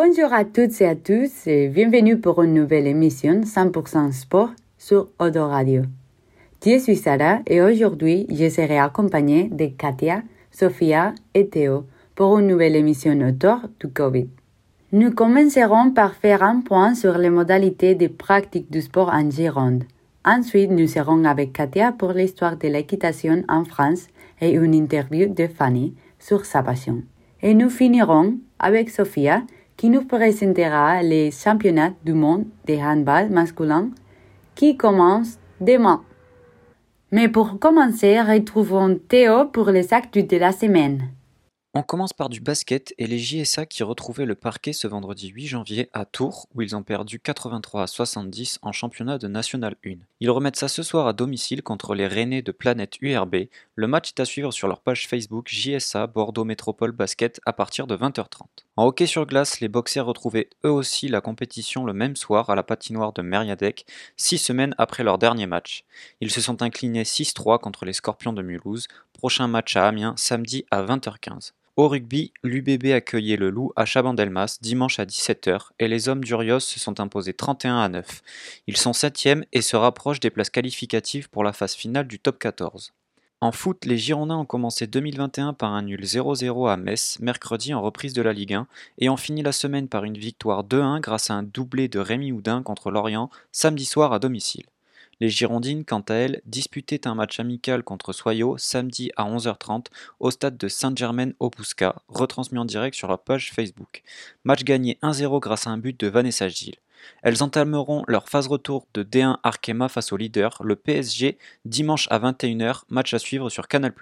Bonjour à toutes et à tous et bienvenue pour une nouvelle émission 100% sport sur Odo Radio. Je suis Sarah et aujourd'hui je serai accompagnée de Katia, Sophia et Théo pour une nouvelle émission autour du Covid. Nous commencerons par faire un point sur les modalités de pratique du sport en Gironde. Ensuite, nous serons avec Katia pour l'histoire de l'équitation en France et une interview de Fanny sur sa passion. Et nous finirons avec Sophia qui nous présentera les championnats du monde de handball masculin qui commencent demain. Mais pour commencer, retrouvons Théo pour les actes de la semaine. On commence par du basket et les JSA qui retrouvaient le parquet ce vendredi 8 janvier à Tours où ils ont perdu 83 à 70 en championnat de National 1. Ils remettent ça ce soir à domicile contre les Rennais de Planète URB. Le match est à suivre sur leur page Facebook JSA Bordeaux Métropole Basket à partir de 20h30. En hockey sur glace, les boxers retrouvaient eux aussi la compétition le même soir à la patinoire de Meriadec, six semaines après leur dernier match. Ils se sont inclinés 6-3 contre les Scorpions de Mulhouse. Prochain match à Amiens samedi à 20h15. Au rugby, l'UBB accueillait le Loup à Chabandelmas dimanche à 17h et les hommes d'Urios se sont imposés 31 à 9. Ils sont 7 et se rapprochent des places qualificatives pour la phase finale du top 14. En foot, les Girondins ont commencé 2021 par un nul 0-0 à Metz, mercredi en reprise de la Ligue 1, et ont fini la semaine par une victoire 2-1 grâce à un doublé de Rémi Houdin contre Lorient, samedi soir à domicile. Les Girondines, quant à elles, disputaient un match amical contre Soyo samedi à 11h30 au stade de Saint-Germain-Opusca, retransmis en direct sur leur page Facebook. Match gagné 1-0 grâce à un but de Vanessa Gilles. Elles entameront leur phase retour de D1 Arkema face au leader, le PSG, dimanche à 21h, match à suivre sur Canal+.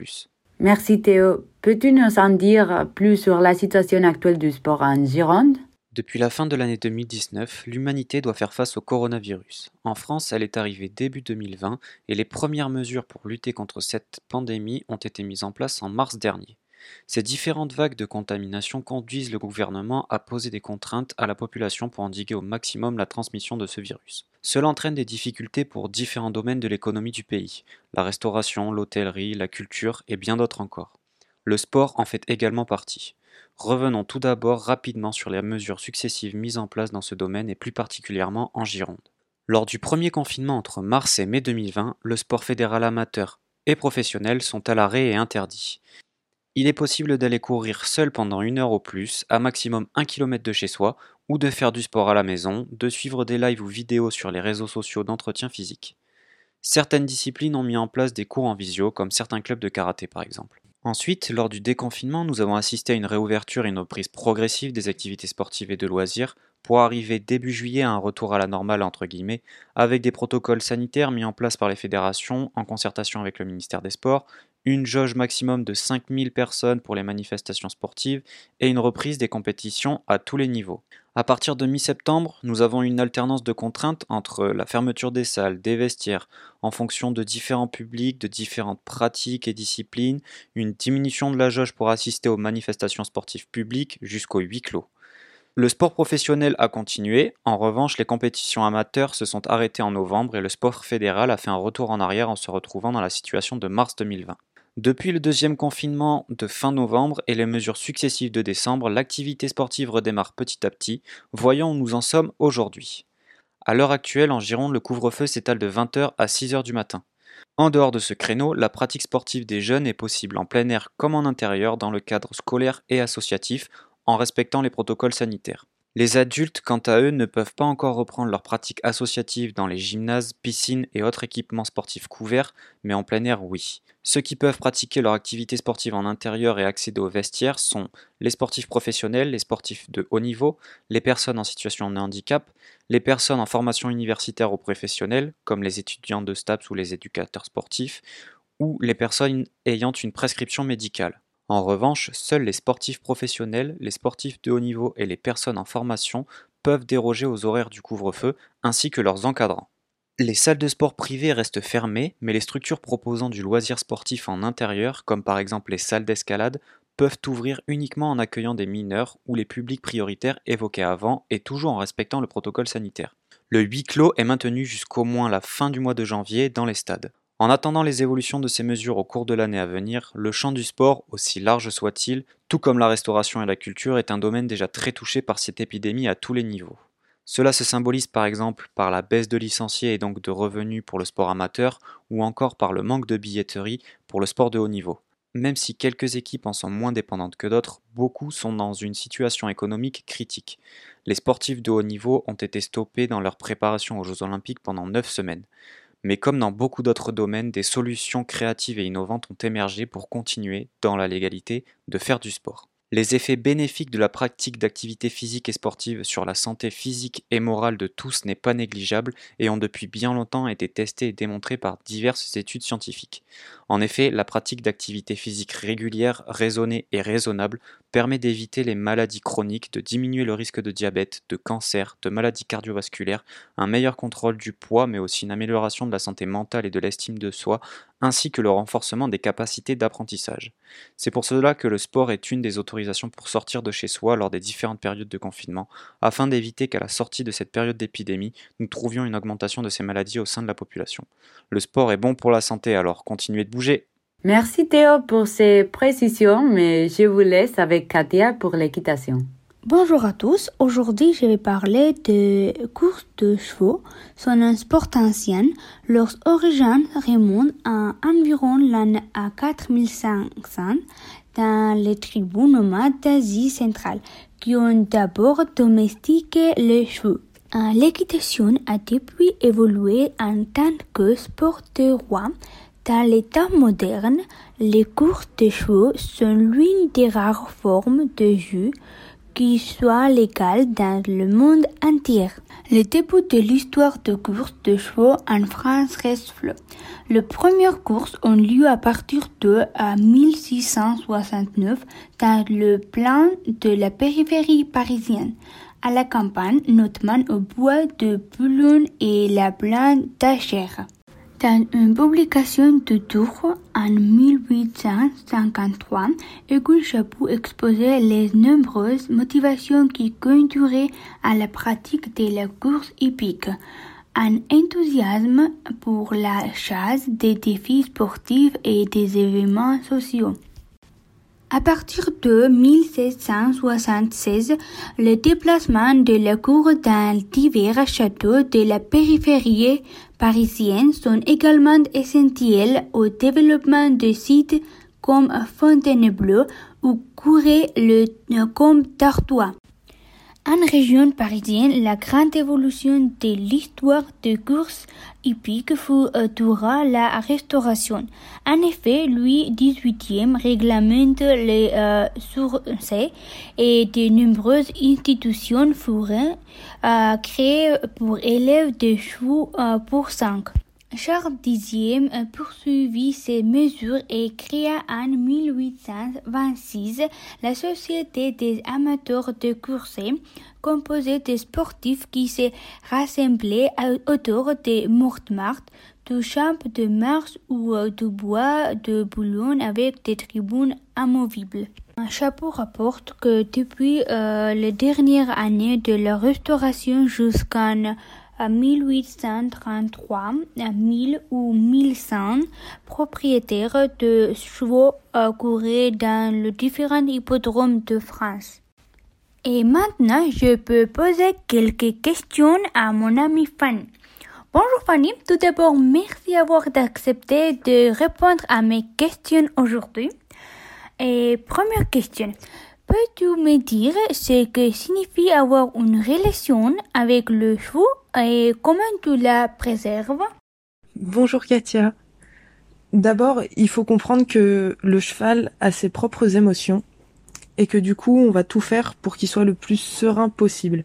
Merci Théo. Peux-tu nous en dire plus sur la situation actuelle du sport en Gironde? Depuis la fin de l'année 2019, l'humanité doit faire face au coronavirus. En France, elle est arrivée début 2020 et les premières mesures pour lutter contre cette pandémie ont été mises en place en mars dernier. Ces différentes vagues de contamination conduisent le gouvernement à poser des contraintes à la population pour endiguer au maximum la transmission de ce virus. Cela entraîne des difficultés pour différents domaines de l'économie du pays, la restauration, l'hôtellerie, la culture et bien d'autres encore. Le sport en fait également partie. Revenons tout d'abord rapidement sur les mesures successives mises en place dans ce domaine et plus particulièrement en Gironde. Lors du premier confinement entre mars et mai 2020, le sport fédéral amateur et professionnel sont à l'arrêt et interdits. Il est possible d'aller courir seul pendant une heure au plus, à maximum un kilomètre de chez soi, ou de faire du sport à la maison, de suivre des lives ou vidéos sur les réseaux sociaux d'entretien physique. Certaines disciplines ont mis en place des cours en visio, comme certains clubs de karaté par exemple. Ensuite, lors du déconfinement, nous avons assisté à une réouverture et une reprise progressive des activités sportives et de loisirs pour arriver début juillet à un retour à la normale entre guillemets, avec des protocoles sanitaires mis en place par les fédérations en concertation avec le ministère des Sports, une jauge maximum de 5000 personnes pour les manifestations sportives et une reprise des compétitions à tous les niveaux. À partir de mi-septembre, nous avons une alternance de contraintes entre la fermeture des salles, des vestiaires, en fonction de différents publics, de différentes pratiques et disciplines, une diminution de la jauge pour assister aux manifestations sportives publiques jusqu'au huis clos. Le sport professionnel a continué, en revanche les compétitions amateurs se sont arrêtées en novembre et le sport fédéral a fait un retour en arrière en se retrouvant dans la situation de mars 2020. Depuis le deuxième confinement de fin novembre et les mesures successives de décembre, l'activité sportive redémarre petit à petit. Voyons où nous en sommes aujourd'hui. À l'heure actuelle, en Gironde, le couvre-feu s'étale de 20h à 6h du matin. En dehors de ce créneau, la pratique sportive des jeunes est possible en plein air comme en intérieur dans le cadre scolaire et associatif en respectant les protocoles sanitaires. Les adultes, quant à eux, ne peuvent pas encore reprendre leur pratique associative dans les gymnases, piscines et autres équipements sportifs couverts, mais en plein air, oui. Ceux qui peuvent pratiquer leur activité sportive en intérieur et accéder aux vestiaires sont les sportifs professionnels, les sportifs de haut niveau, les personnes en situation de handicap, les personnes en formation universitaire ou professionnelle, comme les étudiants de STAPS ou les éducateurs sportifs, ou les personnes ayant une prescription médicale. En revanche, seuls les sportifs professionnels, les sportifs de haut niveau et les personnes en formation peuvent déroger aux horaires du couvre-feu ainsi que leurs encadrants. Les salles de sport privées restent fermées, mais les structures proposant du loisir sportif en intérieur, comme par exemple les salles d'escalade, peuvent ouvrir uniquement en accueillant des mineurs ou les publics prioritaires évoqués avant et toujours en respectant le protocole sanitaire. Le huis clos est maintenu jusqu'au moins la fin du mois de janvier dans les stades. En attendant les évolutions de ces mesures au cours de l'année à venir, le champ du sport, aussi large soit-il, tout comme la restauration et la culture, est un domaine déjà très touché par cette épidémie à tous les niveaux. Cela se symbolise par exemple par la baisse de licenciés et donc de revenus pour le sport amateur, ou encore par le manque de billetterie pour le sport de haut niveau. Même si quelques équipes en sont moins dépendantes que d'autres, beaucoup sont dans une situation économique critique. Les sportifs de haut niveau ont été stoppés dans leur préparation aux Jeux olympiques pendant 9 semaines. Mais comme dans beaucoup d'autres domaines, des solutions créatives et innovantes ont émergé pour continuer, dans la légalité, de faire du sport. Les effets bénéfiques de la pratique d'activités physiques et sportives sur la santé physique et morale de tous n'est pas négligeable et ont depuis bien longtemps été testés et démontrés par diverses études scientifiques. En effet, la pratique d'activités physiques régulières, raisonnées et raisonnables permet d'éviter les maladies chroniques, de diminuer le risque de diabète, de cancer, de maladies cardiovasculaires, un meilleur contrôle du poids mais aussi une amélioration de la santé mentale et de l'estime de soi, ainsi que le renforcement des capacités d'apprentissage. C'est pour cela que le sport est une des autorisations pour sortir de chez soi lors des différentes périodes de confinement, afin d'éviter qu'à la sortie de cette période d'épidémie, nous trouvions une augmentation de ces maladies au sein de la population. Le sport est bon pour la santé, alors continuez de bouger. Merci Théo pour ces précisions, mais je vous laisse avec Katia pour l'équitation. Bonjour à tous. Aujourd'hui, je vais parler de course de chevaux. C'est un sport ancien. Leurs origines remontent à environ l'année à 4500 dans les tribus nomades d'Asie centrale qui ont d'abord domestiqué les chevaux. L'équitation a depuis évolué en tant que sport de roi. Dans l'état moderne, les courses de chevaux sont l'une des rares formes de jeu qui soit légal dans le monde entier. Le début de l'histoire de courses de chevaux en France reste flou. Les premières courses ont lieu à partir de 1669 dans le plan de la périphérie parisienne, à la campagne, notamment au bois de Boulogne et la plaine d'Achères. Dans une publication de Tours en 1853, École Chaput exposait les nombreuses motivations qui conduiraient à la pratique de la course hippique. Un enthousiasme pour la chasse, des défis sportifs et des événements sociaux. À partir de 1776, le déplacement de la cour dans divers châteaux de la périphérie parisienne sont également essentiels au développement de sites comme Fontainebleau ou Couret-le-Comte d'Artois. En région parisienne, la grande évolution de l'histoire de course hippique fut euh, durant la Restauration. En effet, Louis XVIII réglemente les euh, et de nombreuses institutions furent euh, créées pour élèves de chevaux euh, pour cinq. Charles X poursuivit ces mesures et créa en 1826 la Société des amateurs de course, composée de sportifs qui se rassemblaient autour de Montmartre, du Champ de Mars ou du Bois de Boulogne avec des tribunes amovibles. Un chapeau rapporte que depuis euh, les dernières années de la Restauration jusqu'en 1833 à 1000 ou 1100 propriétaires de chevaux couraient dans les différents hippodromes de France. Et maintenant, je peux poser quelques questions à mon ami Fanny. Bonjour Fanny, tout d'abord merci d'avoir accepté de répondre à mes questions aujourd'hui. Et première question, peux-tu me dire ce que signifie avoir une relation avec le cheveu et comment tu la préserves? Bonjour Katia. D'abord, il faut comprendre que le cheval a ses propres émotions et que du coup, on va tout faire pour qu'il soit le plus serein possible.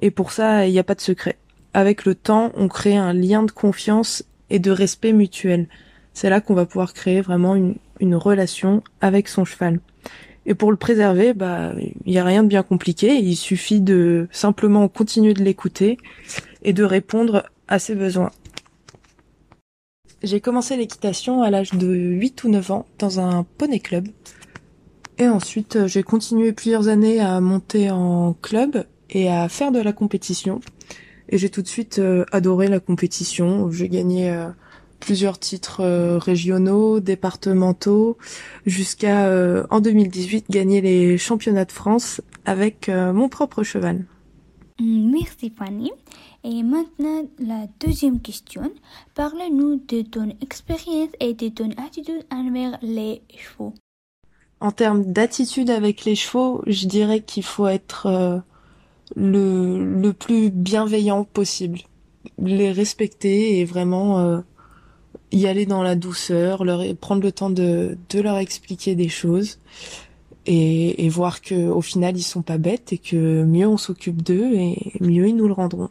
Et pour ça, il n'y a pas de secret. Avec le temps, on crée un lien de confiance et de respect mutuel. C'est là qu'on va pouvoir créer vraiment une relation avec son cheval. Et pour le préserver, bah, il n'y a rien de bien compliqué. Il suffit de simplement continuer de l'écouter et de répondre à ses besoins. J'ai commencé l'équitation à l'âge de 8 ou 9 ans dans un poney club. Et ensuite, j'ai continué plusieurs années à monter en club et à faire de la compétition. Et j'ai tout de suite euh, adoré la compétition. J'ai gagné euh, plusieurs titres euh, régionaux, départementaux, jusqu'à en 2018 gagner les championnats de France avec mon propre cheval. Merci Fanny. Et maintenant, la deuxième question. Parle-nous de ton expérience et de ton attitude envers les chevaux. En termes d'attitude avec les chevaux, je dirais qu'il faut être euh, le, le plus bienveillant possible. Les respecter et vraiment euh, y aller dans la douceur, leur prendre le temps de, de leur expliquer des choses et, et voir que au final ils sont pas bêtes et que mieux on s'occupe d'eux et mieux ils nous le rendront.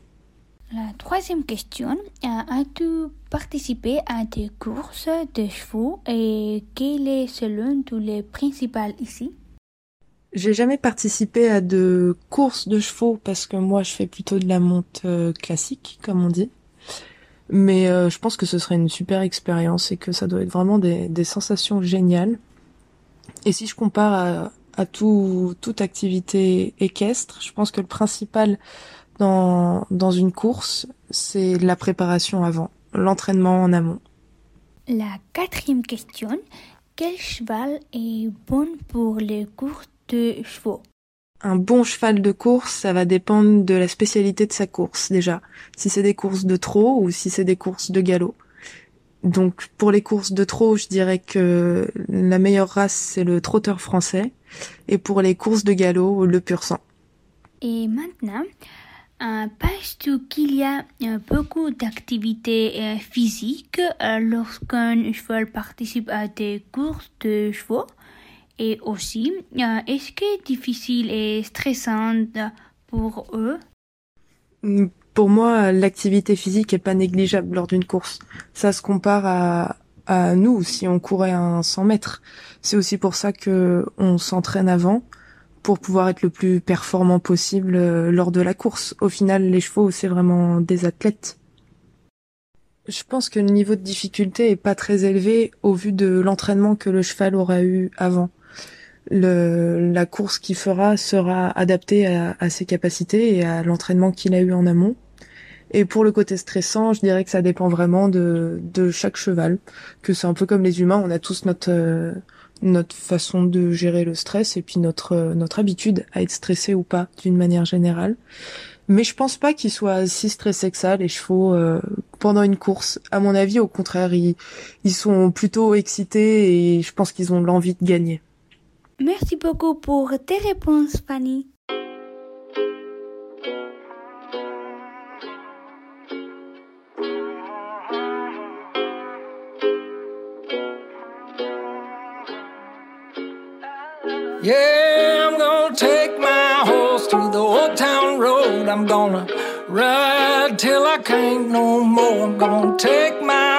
La troisième question, as-tu participé à des courses de chevaux et quel est selon tous les principales ici? J'ai jamais participé à de courses de chevaux parce que moi je fais plutôt de la monte euh, classique comme on dit. Mais euh, je pense que ce serait une super expérience et que ça doit être vraiment des, des sensations géniales. Et si je compare à, à tout, toute activité équestre, je pense que le principal dans, dans une course, c'est la préparation avant, l'entraînement en amont. La quatrième question, quel cheval est bon pour les courses de chevaux? Un bon cheval de course, ça va dépendre de la spécialité de sa course déjà. Si c'est des courses de trot ou si c'est des courses de galop. Donc pour les courses de trot, je dirais que la meilleure race c'est le trotteur français et pour les courses de galop, le pur sang. Et maintenant, euh, Penses-tu qu'il y a euh, beaucoup d'activités euh, physiques lorsqu'un cheval participe à des courses de chevaux? Et aussi, est-ce que c'est difficile et stressant pour eux? Pour moi, l'activité physique est pas négligeable lors d'une course. Ça se compare à, à nous si on courait un 100 mètres. C'est aussi pour ça que on s'entraîne avant pour pouvoir être le plus performant possible euh, lors de la course. Au final, les chevaux, c'est vraiment des athlètes. Je pense que le niveau de difficulté est pas très élevé au vu de l'entraînement que le cheval aura eu avant. Le, la course qu'il fera sera adaptée à, à ses capacités et à l'entraînement qu'il a eu en amont. Et pour le côté stressant, je dirais que ça dépend vraiment de, de chaque cheval. Que c'est un peu comme les humains, on a tous notre euh, notre façon de gérer le stress et puis notre euh, notre habitude à être stressé ou pas d'une manière générale. Mais je pense pas qu'ils soient si stressés que ça les chevaux euh, pendant une course. À mon avis, au contraire, ils ils sont plutôt excités et je pense qu'ils ont l'envie de gagner. Merci beaucoup pour tes réponses, Fanny. Yeah, I'm gonna take my horse through the old town road. I'm gonna ride till I can't no more. I'm gonna take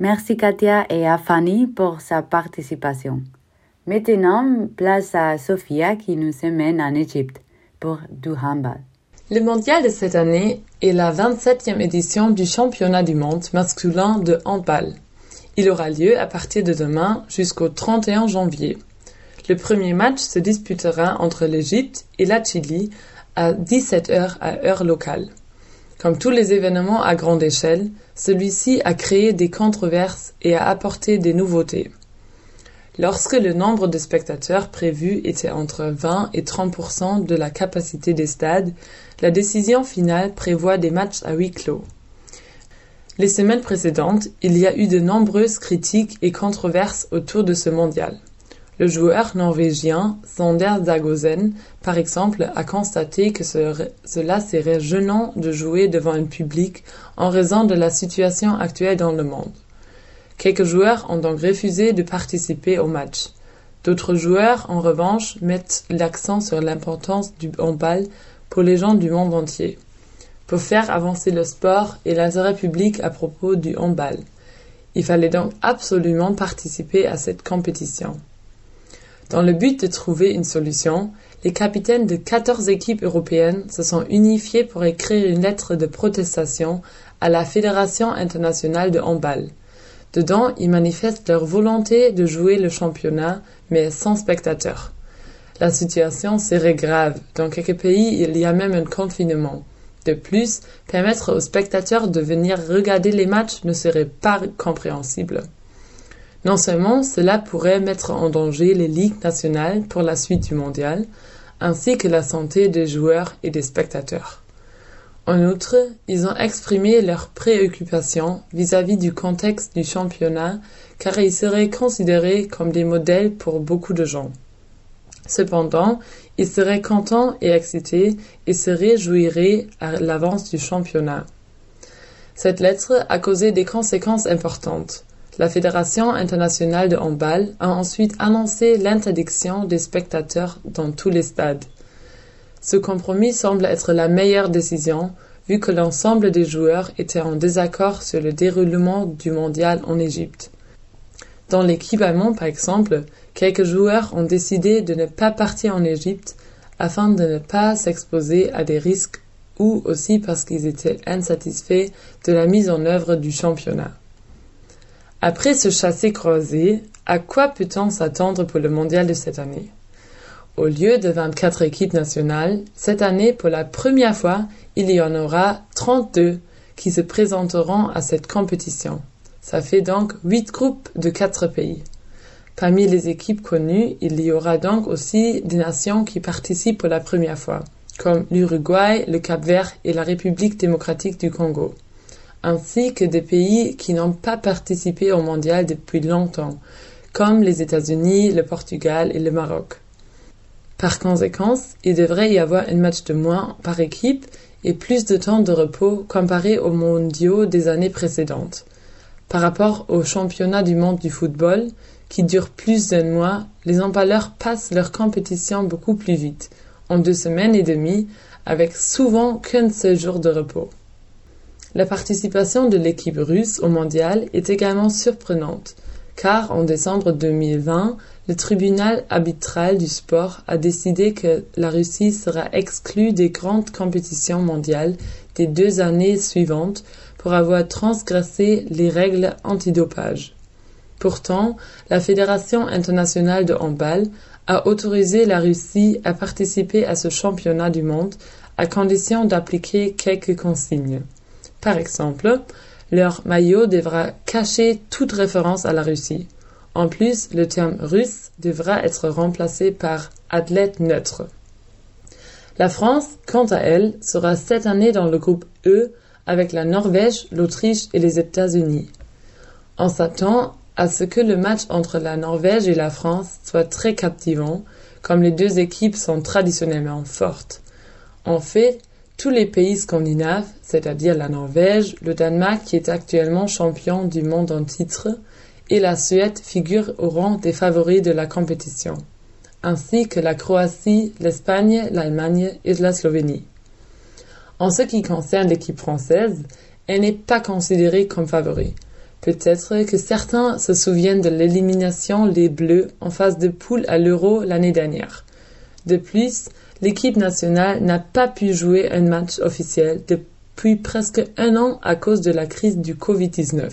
Merci Katia et à Fanny pour sa participation. Maintenant, place à Sophia qui nous emmène en Égypte pour du handball. Le mondial de cette année est la 27e édition du championnat du monde masculin de handball. Il aura lieu à partir de demain jusqu'au 31 janvier. Le premier match se disputera entre l'Égypte et la Chili à 17h à heure locale. Comme tous les événements à grande échelle, celui-ci a créé des controverses et a apporté des nouveautés. Lorsque le nombre de spectateurs prévus était entre 20 et 30% de la capacité des stades, la décision finale prévoit des matchs à huis clos. Les semaines précédentes, il y a eu de nombreuses critiques et controverses autour de ce mondial. Le joueur norvégien Sander Zagosen, par exemple, a constaté que ce- cela serait gênant de jouer devant un public en raison de la situation actuelle dans le monde. Quelques joueurs ont donc refusé de participer au match. D'autres joueurs, en revanche, mettent l'accent sur l'importance du handball pour les gens du monde entier, pour faire avancer le sport et l'intérêt public à propos du handball. Il fallait donc absolument participer à cette compétition. Dans le but de trouver une solution, les capitaines de 14 équipes européennes se sont unifiés pour écrire une lettre de protestation à la Fédération internationale de handball. Dedans, ils manifestent leur volonté de jouer le championnat, mais sans spectateurs. La situation serait grave. Dans quelques pays, il y a même un confinement. De plus, permettre aux spectateurs de venir regarder les matchs ne serait pas compréhensible. Non seulement cela pourrait mettre en danger les ligues nationales pour la suite du mondial, ainsi que la santé des joueurs et des spectateurs. En outre, ils ont exprimé leurs préoccupations vis-à-vis du contexte du championnat car ils seraient considérés comme des modèles pour beaucoup de gens. Cependant, ils seraient contents et excités et se réjouiraient à l'avance du championnat. Cette lettre a causé des conséquences importantes. La Fédération internationale de handball a ensuite annoncé l'interdiction des spectateurs dans tous les stades. Ce compromis semble être la meilleure décision, vu que l'ensemble des joueurs étaient en désaccord sur le déroulement du mondial en Égypte. Dans l'équipe allemande, par exemple, quelques joueurs ont décidé de ne pas partir en Égypte afin de ne pas s'exposer à des risques ou aussi parce qu'ils étaient insatisfaits de la mise en œuvre du championnat. Après ce chassé-croisé, à quoi peut-on s'attendre pour le mondial de cette année? Au lieu de 24 équipes nationales, cette année, pour la première fois, il y en aura 32 qui se présenteront à cette compétition. Ça fait donc 8 groupes de 4 pays. Parmi les équipes connues, il y aura donc aussi des nations qui participent pour la première fois, comme l'Uruguay, le Cap-Vert et la République démocratique du Congo ainsi que des pays qui n'ont pas participé au mondial depuis longtemps, comme les États-Unis, le Portugal et le Maroc. Par conséquent, il devrait y avoir un match de moins par équipe et plus de temps de repos comparé aux mondiaux des années précédentes. Par rapport au championnat du monde du football, qui dure plus d'un mois, les emballeurs passent leur compétition beaucoup plus vite, en deux semaines et demie, avec souvent qu'un seul jour de repos. La participation de l'équipe russe au mondial est également surprenante, car en décembre 2020, le tribunal arbitral du sport a décidé que la Russie sera exclue des grandes compétitions mondiales des deux années suivantes pour avoir transgressé les règles antidopage. Pourtant, la Fédération internationale de handball a autorisé la Russie à participer à ce championnat du monde à condition d'appliquer quelques consignes. Par exemple, leur maillot devra cacher toute référence à la Russie. En plus, le terme russe devra être remplacé par athlète neutre. La France, quant à elle, sera cette année dans le groupe E avec la Norvège, l'Autriche et les États-Unis. On s'attend à ce que le match entre la Norvège et la France soit très captivant, comme les deux équipes sont traditionnellement fortes. En fait, tous les pays scandinaves, c'est-à-dire la Norvège, le Danemark qui est actuellement champion du monde en titre, et la Suède figurent au rang des favoris de la compétition, ainsi que la Croatie, l'Espagne, l'Allemagne et la Slovénie. En ce qui concerne l'équipe française, elle n'est pas considérée comme favori. Peut-être que certains se souviennent de l'élimination les Bleus en phase de poule à l'Euro l'année dernière. De plus, l'équipe nationale n'a pas pu jouer un match officiel depuis presque un an à cause de la crise du Covid-19.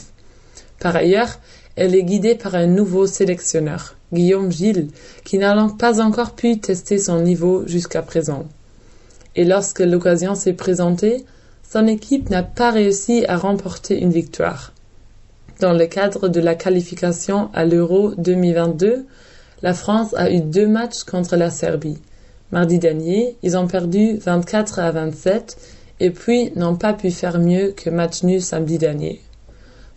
Par ailleurs, elle est guidée par un nouveau sélectionneur, Guillaume Gilles, qui n'a donc pas encore pu tester son niveau jusqu'à présent. Et lorsque l'occasion s'est présentée, son équipe n'a pas réussi à remporter une victoire. Dans le cadre de la qualification à l'Euro 2022, la France a eu deux matchs contre la Serbie. Mardi dernier, ils ont perdu 24 à 27 et puis n'ont pas pu faire mieux que match nul samedi dernier.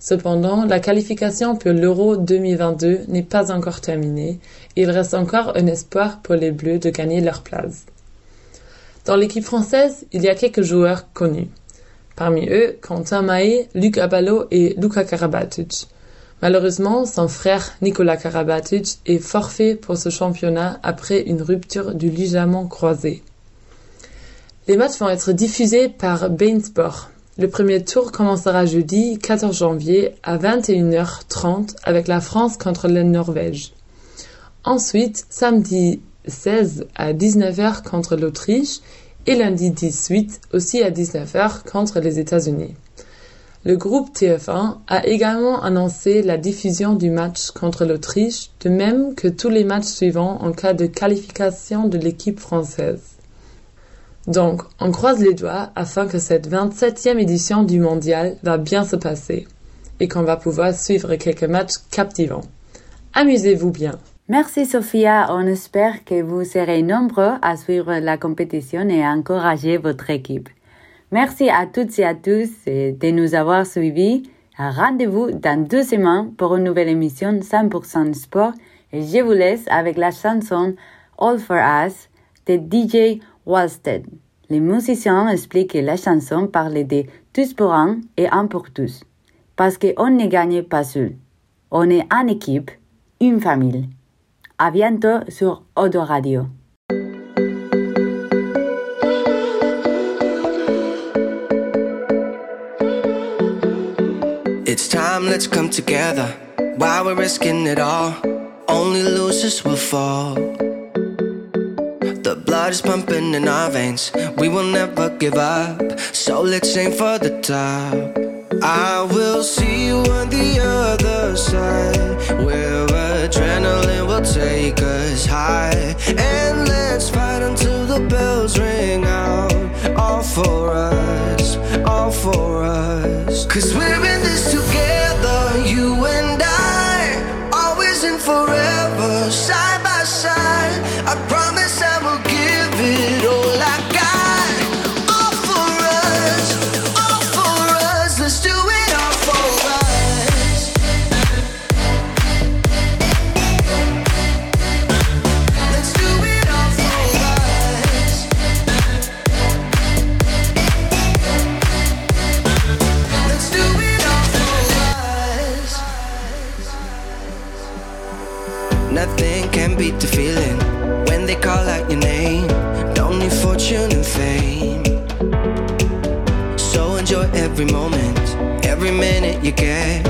Cependant, la qualification pour l'Euro 2022 n'est pas encore terminée et il reste encore un espoir pour les Bleus de gagner leur place. Dans l'équipe française, il y a quelques joueurs connus. Parmi eux, Quentin Mahé, Luc Abalo et Luka Karabatic. Malheureusement, son frère Nicolas Karabatic est forfait pour ce championnat après une rupture du ligament croisé. Les matchs vont être diffusés par Bein Sport. Le premier tour commencera jeudi 14 janvier à 21h30 avec la France contre la Norvège. Ensuite, samedi 16 à 19h contre l'Autriche et lundi 18 aussi à 19h contre les États-Unis. Le groupe TF1 a également annoncé la diffusion du match contre l'Autriche, de même que tous les matchs suivants en cas de qualification de l'équipe française. Donc, on croise les doigts afin que cette 27e édition du mondial va bien se passer et qu'on va pouvoir suivre quelques matchs captivants. Amusez-vous bien. Merci Sophia, on espère que vous serez nombreux à suivre la compétition et à encourager votre équipe. Merci à toutes et à tous de nous avoir suivis. Rendez-vous dans deux semaines pour une nouvelle émission 100% sport et je vous laisse avec la chanson All for Us de DJ Walstead. Les musiciens expliquent que la chanson parle de tous pour un et un pour tous. Parce qu'on ne gagne pas seul. On est en équipe, une famille. À bientôt sur Odo Radio. Time, let's come together. While we're risking it all, only losers will fall. The blood is pumping in our veins, we will never give up. So let's aim for the top. I will see you on the other side, where adrenaline will take us high. And let's fight until the bells ring out. Cause we're in this together, you and I. Always and forever, side by side. I promise beat the feeling when they call out your name. Don't need fortune and fame. So enjoy every moment, every minute you get,